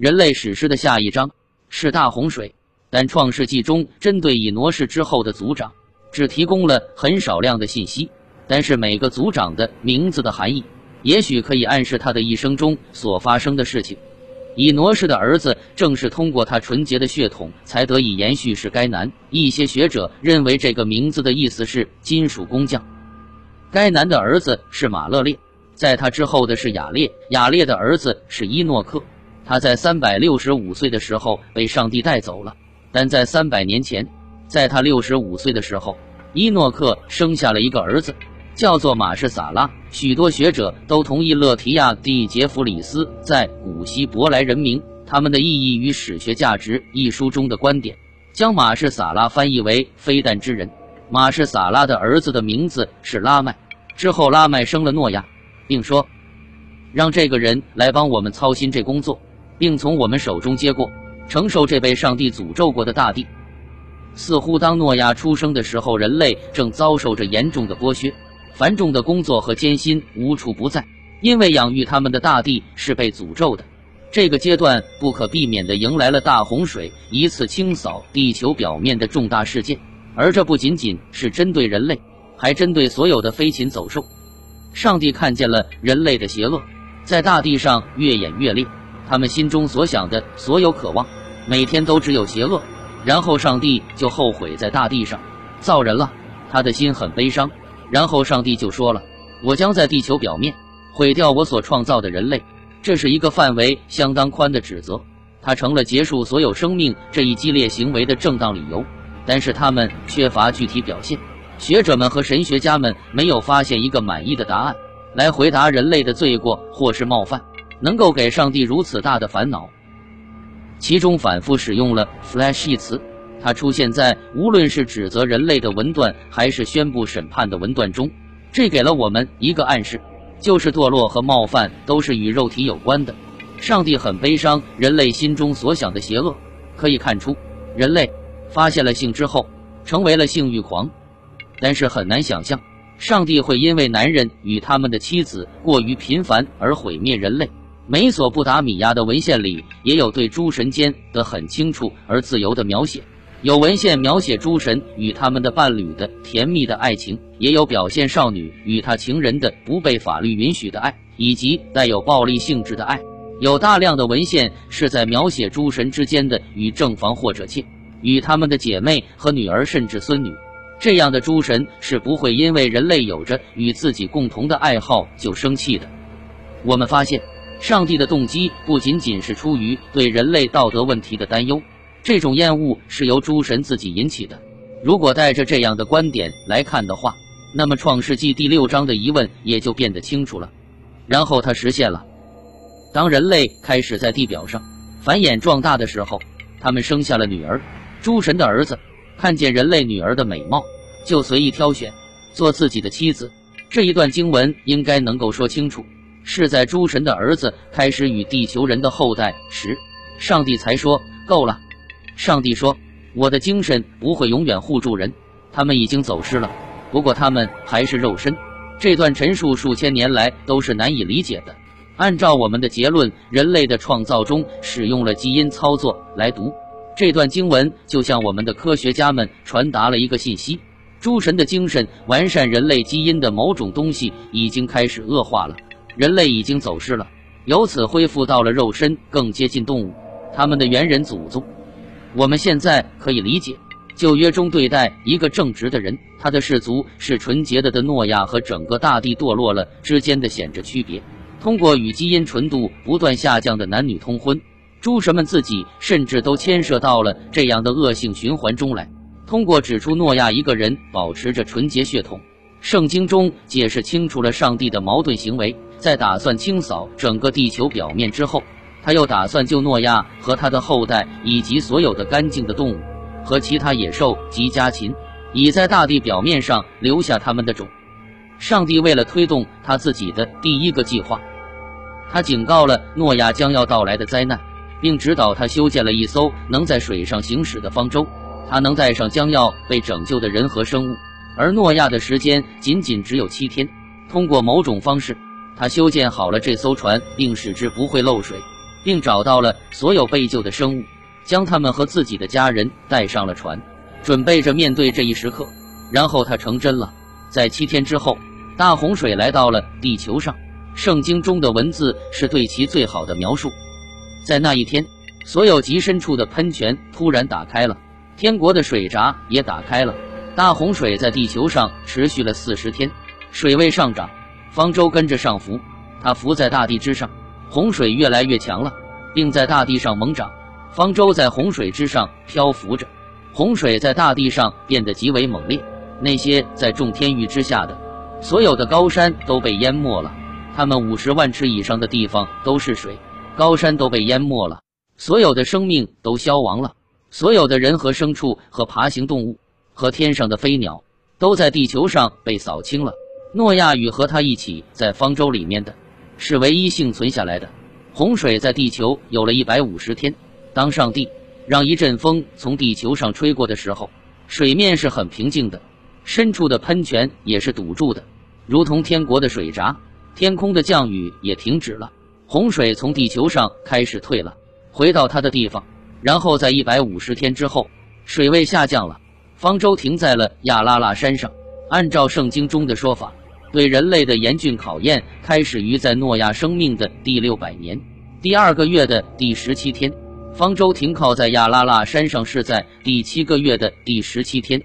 人类史诗的下一章是大洪水，但创世纪中针对以挪士之后的族长，只提供了很少量的信息。但是每个族长的名字的含义，也许可以暗示他的一生中所发生的事情。以挪士的儿子正是通过他纯洁的血统才得以延续，是该男。一些学者认为这个名字的意思是金属工匠。该男的儿子是马勒列，在他之后的是雅列，雅列的儿子是伊诺克。他在三百六十五岁的时候被上帝带走了，但在三百年前，在他六十五岁的时候，伊诺克生下了一个儿子。叫做马士撒拉，许多学者都同意勒提亚蒂杰弗里斯在《古希伯来人名：他们的意义与史学价值》一书中的观点，将马士撒拉翻译为非但之人。马士撒拉的儿子的名字是拉麦。之后，拉麦生了诺亚，并说：“让这个人来帮我们操心这工作，并从我们手中接过，承受这被上帝诅咒过的大地。”似乎当诺亚出生的时候，人类正遭受着严重的剥削。繁重的工作和艰辛无处不在，因为养育他们的大地是被诅咒的。这个阶段不可避免地迎来了大洪水，一次清扫地球表面的重大事件。而这不仅仅是针对人类，还针对所有的飞禽走兽。上帝看见了人类的邪恶，在大地上越演越烈。他们心中所想的所有渴望，每天都只有邪恶。然后上帝就后悔在大地上造人了，他的心很悲伤。然后上帝就说了：“我将在地球表面毁掉我所创造的人类。”这是一个范围相当宽的指责，它成了结束所有生命这一激烈行为的正当理由。但是他们缺乏具体表现，学者们和神学家们没有发现一个满意的答案来回答人类的罪过或是冒犯，能够给上帝如此大的烦恼。其中反复使用了 “flash” 一词。它出现在无论是指责人类的文段，还是宣布审判的文段中，这给了我们一个暗示，就是堕落和冒犯都是与肉体有关的。上帝很悲伤人类心中所想的邪恶，可以看出，人类发现了性之后，成为了性欲狂。但是很难想象，上帝会因为男人与他们的妻子过于频繁而毁灭人类。美索不达米亚的文献里也有对诸神间的很清楚而自由的描写。有文献描写诸神与他们的伴侣的甜蜜的爱情，也有表现少女与她情人的不被法律允许的爱，以及带有暴力性质的爱。有大量的文献是在描写诸神之间的与正房或者妾、与他们的姐妹和女儿甚至孙女。这样的诸神是不会因为人类有着与自己共同的爱好就生气的。我们发现，上帝的动机不仅仅是出于对人类道德问题的担忧。这种厌恶是由诸神自己引起的。如果带着这样的观点来看的话，那么《创世纪》第六章的疑问也就变得清楚了。然后它实现了。当人类开始在地表上繁衍壮大的时候，他们生下了女儿。诸神的儿子看见人类女儿的美貌，就随意挑选做自己的妻子。这一段经文应该能够说清楚，是在诸神的儿子开始与地球人的后代时，上帝才说够了。上帝说：“我的精神不会永远护住人，他们已经走失了。不过他们还是肉身。”这段陈述数千年来都是难以理解的。按照我们的结论，人类的创造中使用了基因操作来读这段经文，就向我们的科学家们传达了一个信息：诸神的精神完善人类基因的某种东西已经开始恶化了，人类已经走失了，由此恢复到了肉身，更接近动物，他们的猿人祖宗。我们现在可以理解，旧约中对待一个正直的人，他的氏族是纯洁的的诺亚和整个大地堕落了之间的显着区别。通过与基因纯度不断下降的男女通婚，诸神们自己甚至都牵涉到了这样的恶性循环中来。通过指出诺亚一个人保持着纯洁血统，圣经中解释清楚了上帝的矛盾行为，在打算清扫整个地球表面之后。他又打算救诺亚和他的后代，以及所有的干净的动物和其他野兽及家禽，以在大地表面上留下他们的种。上帝为了推动他自己的第一个计划，他警告了诺亚将要到来的灾难，并指导他修建了一艘能在水上行驶的方舟。他能带上将要被拯救的人和生物，而诺亚的时间仅仅只有七天。通过某种方式，他修建好了这艘船，并使之不会漏水。并找到了所有被救的生物，将他们和自己的家人带上了船，准备着面对这一时刻。然后他成真了，在七天之后，大洪水来到了地球上。圣经中的文字是对其最好的描述。在那一天，所有极深处的喷泉突然打开了，天国的水闸也打开了。大洪水在地球上持续了四十天，水位上涨，方舟跟着上浮，它浮在大地之上。洪水越来越强了，并在大地上猛涨，方舟在洪水之上漂浮着。洪水在大地上变得极为猛烈，那些在众天域之下的所有的高山都被淹没了。他们五十万尺以上的地方都是水，高山都被淹没了，所有的生命都消亡了，所有的人和牲畜和爬行动物和天上的飞鸟都在地球上被扫清了。诺亚与和他一起在方舟里面的，是唯一幸存下来的。洪水在地球有了一百五十天。当上帝让一阵风从地球上吹过的时候，水面是很平静的，深处的喷泉也是堵住的，如同天国的水闸。天空的降雨也停止了，洪水从地球上开始退了，回到它的地方。然后在一百五十天之后，水位下降了，方舟停在了亚拉腊山上。按照圣经中的说法，对人类的严峻考验开始于在诺亚生命的第六百年第二个月的第十七天。方舟停靠在亚拉腊山上是在第七个月的第十七天。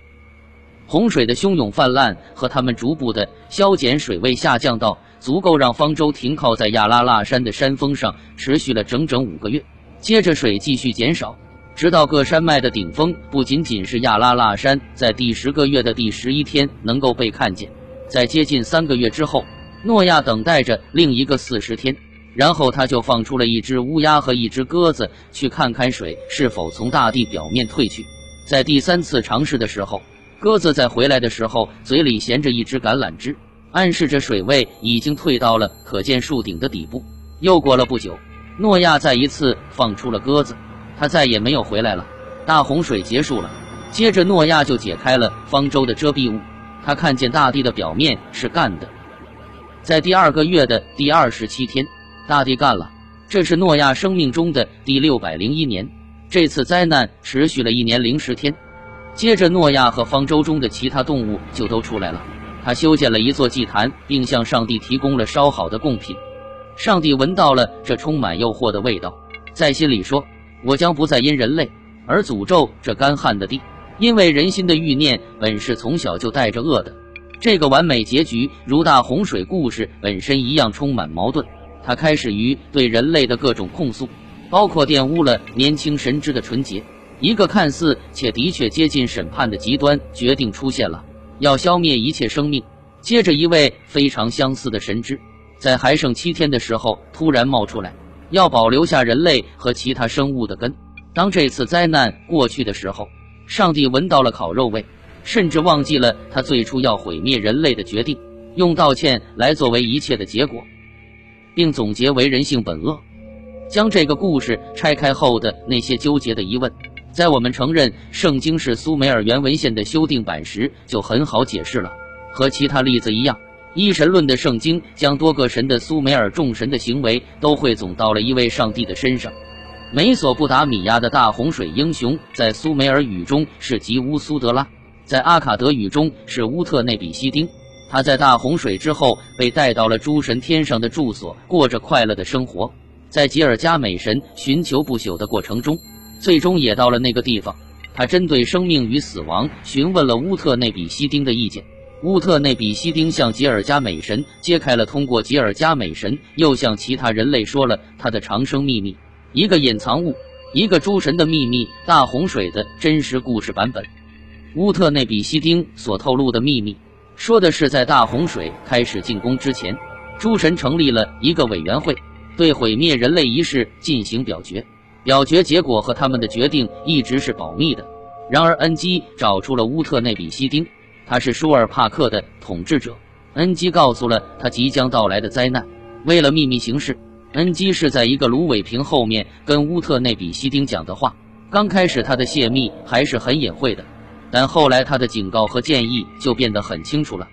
洪水的汹涌泛滥和他们逐步的消减，水位下降到。足够让方舟停靠在亚拉腊山的山峰上，持续了整整五个月。接着水继续减少，直到各山脉的顶峰不仅仅是亚拉腊山，在第十个月的第十一天能够被看见。在接近三个月之后，诺亚等待着另一个四十天，然后他就放出了一只乌鸦和一只鸽子，去看看水是否从大地表面退去。在第三次尝试的时候，鸽子在回来的时候嘴里衔着一只橄榄枝。暗示着水位已经退到了可见树顶的底部。又过了不久，诺亚再一次放出了鸽子，他再也没有回来了。大洪水结束了，接着诺亚就解开了方舟的遮蔽物，他看见大地的表面是干的。在第二个月的第二十七天，大地干了。这是诺亚生命中的第六百零一年。这次灾难持续了一年零十天。接着，诺亚和方舟中的其他动物就都出来了。他修建了一座祭坛，并向上帝提供了烧好的贡品。上帝闻到了这充满诱惑的味道，在心里说：“我将不再因人类而诅咒这干旱的地，因为人心的欲念本是从小就带着恶的。”这个完美结局如大洪水故事本身一样充满矛盾。它开始于对人类的各种控诉，包括玷污了年轻神之的纯洁。一个看似且的确接近审判的极端决定出现了。要消灭一切生命。接着，一位非常相似的神之，在还剩七天的时候突然冒出来，要保留下人类和其他生物的根。当这次灾难过去的时候，上帝闻到了烤肉味，甚至忘记了他最初要毁灭人类的决定，用道歉来作为一切的结果，并总结为人性本恶。将这个故事拆开后的那些纠结的疑问。在我们承认圣经是苏美尔原文献的修订版时，就很好解释了。和其他例子一样，一神论的圣经将多个神的苏美尔众神的行为都汇总到了一位上帝的身上。美索不达米亚的大洪水英雄在苏美尔语中是吉乌苏德拉，在阿卡德语中是乌特内比西丁。他在大洪水之后被带到了诸神天上的住所，过着快乐的生活。在吉尔加美神寻求不朽的过程中。最终也到了那个地方，他针对生命与死亡询问了乌特内比西丁的意见。乌特内比西丁向吉尔加美神揭开了通过吉尔加美神又向其他人类说了他的长生秘密，一个隐藏物，一个诸神的秘密——大洪水的真实故事版本。乌特内比西丁所透露的秘密，说的是在大洪水开始进攻之前，诸神成立了一个委员会，对毁灭人类一事进行表决。表决结果和他们的决定一直是保密的。然而，恩基找出了乌特内比西丁，他是舒尔帕克的统治者。恩基告诉了他即将到来的灾难。为了秘密行事，恩基是在一个芦苇瓶后面跟乌特内比西丁讲的话。刚开始，他的泄密还是很隐晦的，但后来他的警告和建议就变得很清楚了。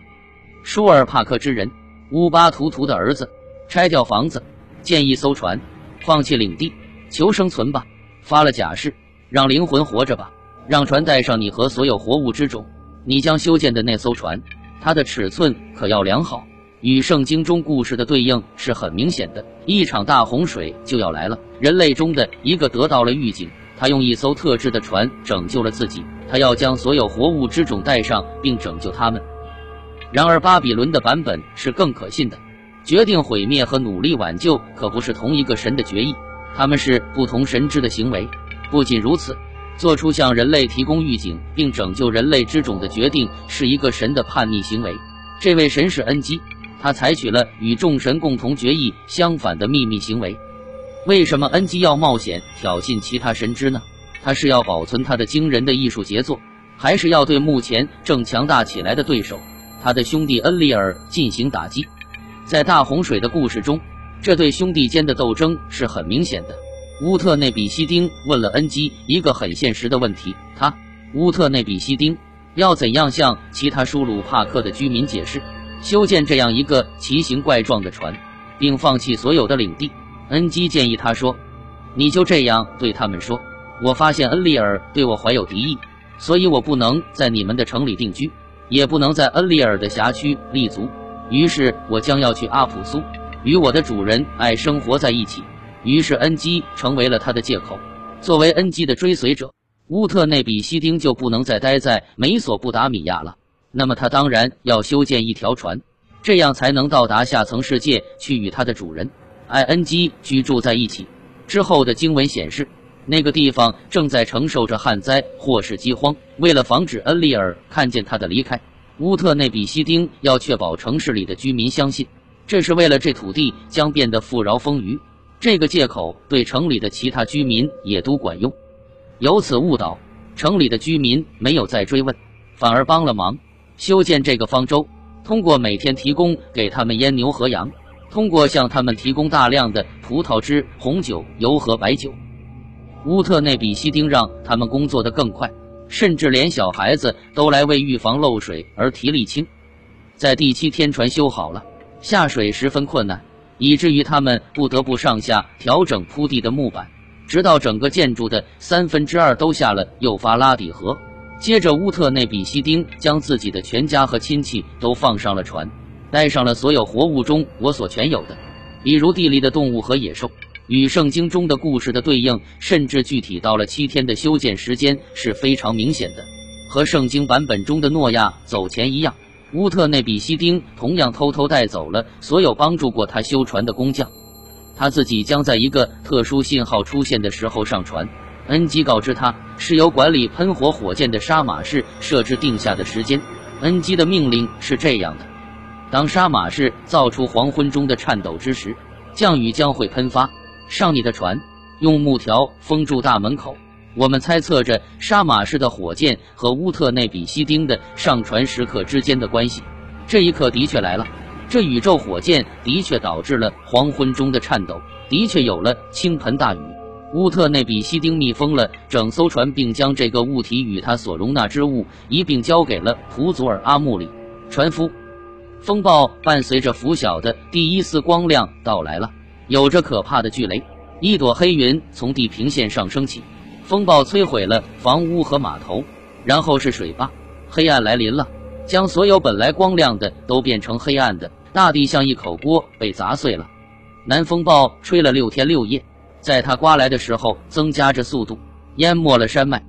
舒尔帕克之人乌巴图图的儿子拆掉房子，建一艘船。放弃领地，求生存吧。发了假誓，让灵魂活着吧。让船带上你和所有活物之种。你将修建的那艘船，它的尺寸可要量好。与圣经中故事的对应是很明显的，一场大洪水就要来了。人类中的一个得到了预警，他用一艘特制的船拯救了自己。他要将所有活物之种带上，并拯救他们。然而，巴比伦的版本是更可信的。决定毁灭和努力挽救可不是同一个神的决议，他们是不同神之的行为。不仅如此，做出向人类提供预警并拯救人类之种的决定是一个神的叛逆行为。这位神是恩基，他采取了与众神共同决议相反的秘密行为。为什么恩基要冒险挑衅其他神之呢？他是要保存他的惊人的艺术杰作，还是要对目前正强大起来的对手他的兄弟恩利尔进行打击？在大洪水的故事中，这对兄弟间的斗争是很明显的。乌特内比西丁问了恩基一个很现实的问题：他乌特内比西丁要怎样向其他舒鲁帕克的居民解释修建这样一个奇形怪状的船，并放弃所有的领地？恩基建议他说：“你就这样对他们说，我发现恩利尔对我怀有敌意，所以我不能在你们的城里定居，也不能在恩利尔的辖区立足。”于是我将要去阿普苏，与我的主人爱生活在一起。于是恩基成为了他的借口。作为恩基的追随者，乌特内比西丁就不能再待在美索不达米亚了。那么他当然要修建一条船，这样才能到达下层世界去与他的主人艾恩基居住在一起。之后的经文显示，那个地方正在承受着旱灾或是饥荒。为了防止恩利尔看见他的离开。乌特内比西丁要确保城市里的居民相信，这是为了这土地将变得富饶丰腴。这个借口对城里的其他居民也都管用。由此误导城里的居民，没有再追问，反而帮了忙修建这个方舟。通过每天提供给他们阉牛和羊，通过向他们提供大量的葡萄汁、红酒、油和白酒，乌特内比西丁让他们工作得更快。甚至连小孩子都来为预防漏水而提沥青。在第七天，船修好了，下水十分困难，以至于他们不得不上下调整铺地的木板，直到整个建筑的三分之二都下了幼发拉底河。接着，乌特内比西丁将自己的全家和亲戚都放上了船，带上了所有活物中我所全有的，比如地里的动物和野兽。与圣经中的故事的对应，甚至具体到了七天的修建时间是非常明显的，和圣经版本中的诺亚走前一样。乌特内比西丁同样偷偷带走了所有帮助过他修船的工匠，他自己将在一个特殊信号出现的时候上船。恩基告知他是由管理喷火火箭的杀马士设置定下的时间。恩基的命令是这样的：当杀马士造出黄昏中的颤抖之时，降雨将会喷发。上你的船，用木条封住大门口。我们猜测着杀马士的火箭和乌特内比西丁的上船时刻之间的关系。这一刻的确来了，这宇宙火箭的确导致了黄昏中的颤抖，的确有了倾盆大雨。乌特内比西丁密封了整艘船，并将这个物体与它所容纳之物一并交给了普祖尔阿穆里船夫。风暴伴随着拂晓的第一丝光亮到来了。有着可怕的巨雷，一朵黑云从地平线上升起，风暴摧毁了房屋和码头，然后是水坝，黑暗来临了，将所有本来光亮的都变成黑暗的，大地像一口锅被砸碎了。南风暴吹了六天六夜，在它刮来的时候增加着速度，淹没了山脉，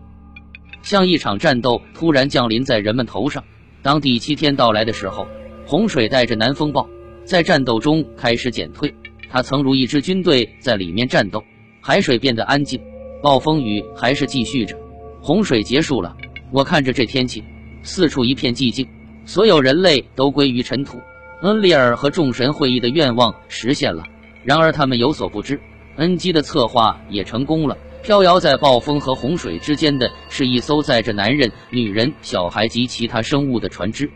像一场战斗突然降临在人们头上。当第七天到来的时候，洪水带着南风暴在战斗中开始减退。他曾如一支军队在里面战斗，海水变得安静，暴风雨还是继续着，洪水结束了。我看着这天气，四处一片寂静，所有人类都归于尘土。恩利尔和众神会议的愿望实现了，然而他们有所不知，恩基的策划也成功了。飘摇在暴风和洪水之间的是一艘载着男人、女人、小孩及其他生物的船只。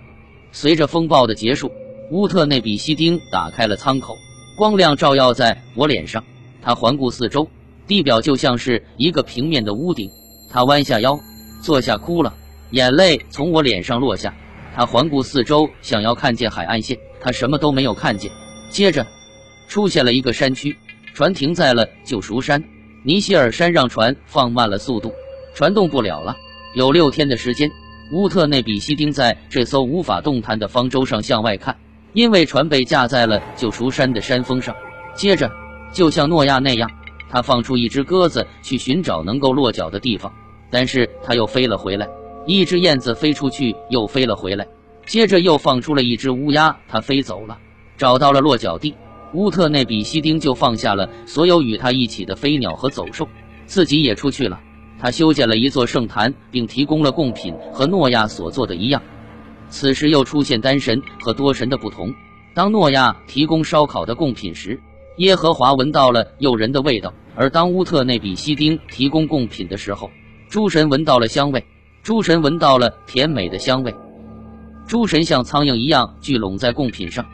随着风暴的结束，乌特内比西丁打开了舱口。光亮照耀在我脸上，他环顾四周，地表就像是一个平面的屋顶。他弯下腰，坐下，哭了，眼泪从我脸上落下。他环顾四周，想要看见海岸线，他什么都没有看见。接着，出现了一个山区，船停在了救赎山。尼希尔山让船放慢了速度，船动不了了。有六天的时间，乌特内比西丁在这艘无法动弹的方舟上向外看，因为船被架在了救赎山的山峰上。接着，就像诺亚那样，他放出一只鸽子去寻找能够落脚的地方，但是他又飞了回来。一只燕子飞出去，又飞了回来。接着又放出了一只乌鸦，它飞走了，找到了落脚地。乌特内比西丁就放下了所有与他一起的飞鸟和走兽，自己也出去了。他修建了一座圣坛，并提供了贡品，和诺亚所做的一样。此时又出现单神和多神的不同。当诺亚提供烧烤的贡品时，耶和华闻到了诱人的味道；而当乌特内比西丁提供贡品的时候，诸神闻到了香味，诸神闻到了甜美的香味。诸神像苍蝇一样聚拢在贡品上，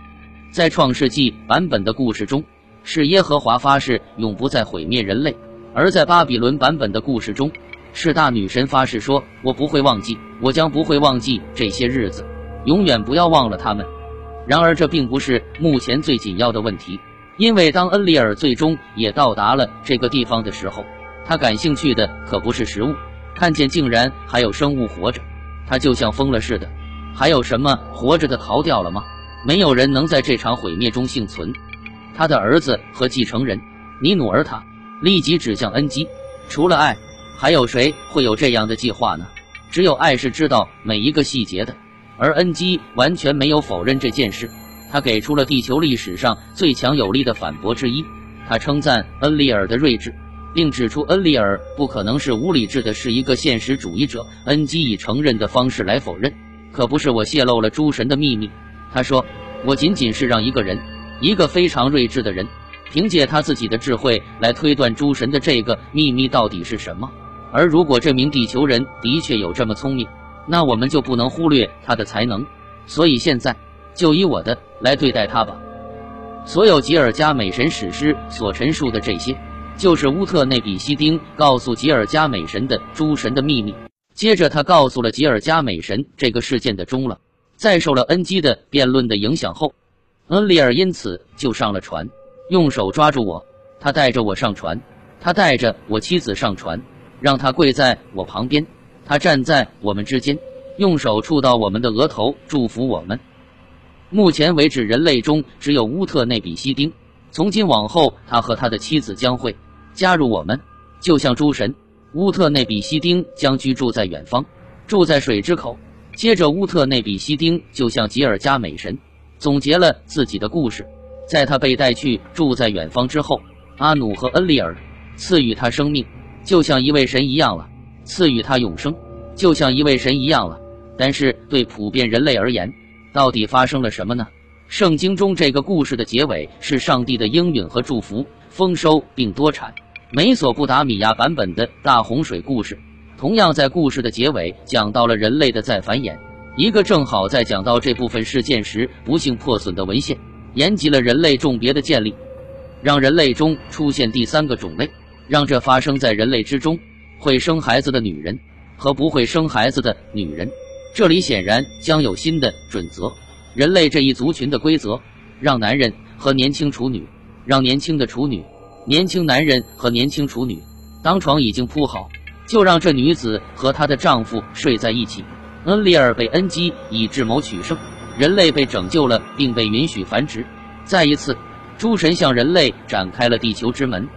在创世纪版本的故事中，是耶和华发誓永不再毁灭人类；而在巴比伦版本的故事中，是大女神发誓说：“我不会忘记，我将不会忘记这些日子，永远不要忘了他们。”然而，这并不是目前最紧要的问题，因为当恩利尔最终也到达了这个地方的时候，他感兴趣的可不是食物，看见竟然还有生物活着，他就像疯了似的。还有什么活着的逃掉了吗？没有人能在这场毁灭中幸存。他的儿子和继承人尼努尔塔立即指向恩基。除了爱，还有谁会有这样的计划呢？只有爱是知道每一个细节的。而恩基完全没有否认这件事，他给出了地球历史上最强有力的反驳之一。他称赞恩利尔的睿智，并指出恩利尔不可能是无理智的，是一个现实主义者。恩基以承认的方式来否认。可不是我泄露了诸神的秘密，他说，我仅仅是让一个人，一个非常睿智的人，凭借他自己的智慧来推断诸神的这个秘密到底是什么。而如果这名地球人的确有这么聪明，那我们就不能忽略他的才能。所以现在就以我的来对待他吧。所有吉尔加美神史诗所陈述的这些，就是乌特内比西丁告诉吉尔加美神的诸神的秘密。接着，他告诉了吉尔加美神这个事件的终了。在受了恩基的辩论的影响后，恩利尔因此就上了船，用手抓住我。他带着我上船，他带着我妻子上船，让他跪在我旁边。他站在我们之间，用手触到我们的额头，祝福我们。目前为止，人类中只有乌特内比西丁。从今往后，他和他的妻子将会加入我们，就像诸神。乌特内比西丁将居住在远方，住在水之口。接着，乌特内比西丁就像吉尔加美神总结了自己的故事。在他被带去住在远方之后，阿努和恩利尔赐予他生命，就像一位神一样了；赐予他永生，就像一位神一样了。但是，对普遍人类而言，到底发生了什么呢？圣经中这个故事的结尾是上帝的应允和祝福，丰收并多产。美索不达米亚版本的大洪水故事，同样在故事的结尾讲到了人类的再繁衍。一个正好在讲到这部分事件时不幸破损的文献，延及了人类种别的建立，让人类中出现第三个种类，让这发生在人类之中：会生孩子的女人和不会生孩子的女人。这里显然将有新的准则。人类这一族群的规则，让男人和年轻处女，让年轻的处女。年轻男人和年轻处女，当床已经铺好，就让这女子和她的丈夫睡在一起。恩利尔被恩基以智谋取胜，人类被拯救了，并被允许繁殖。再一次，诸神向人类展开了地球之门。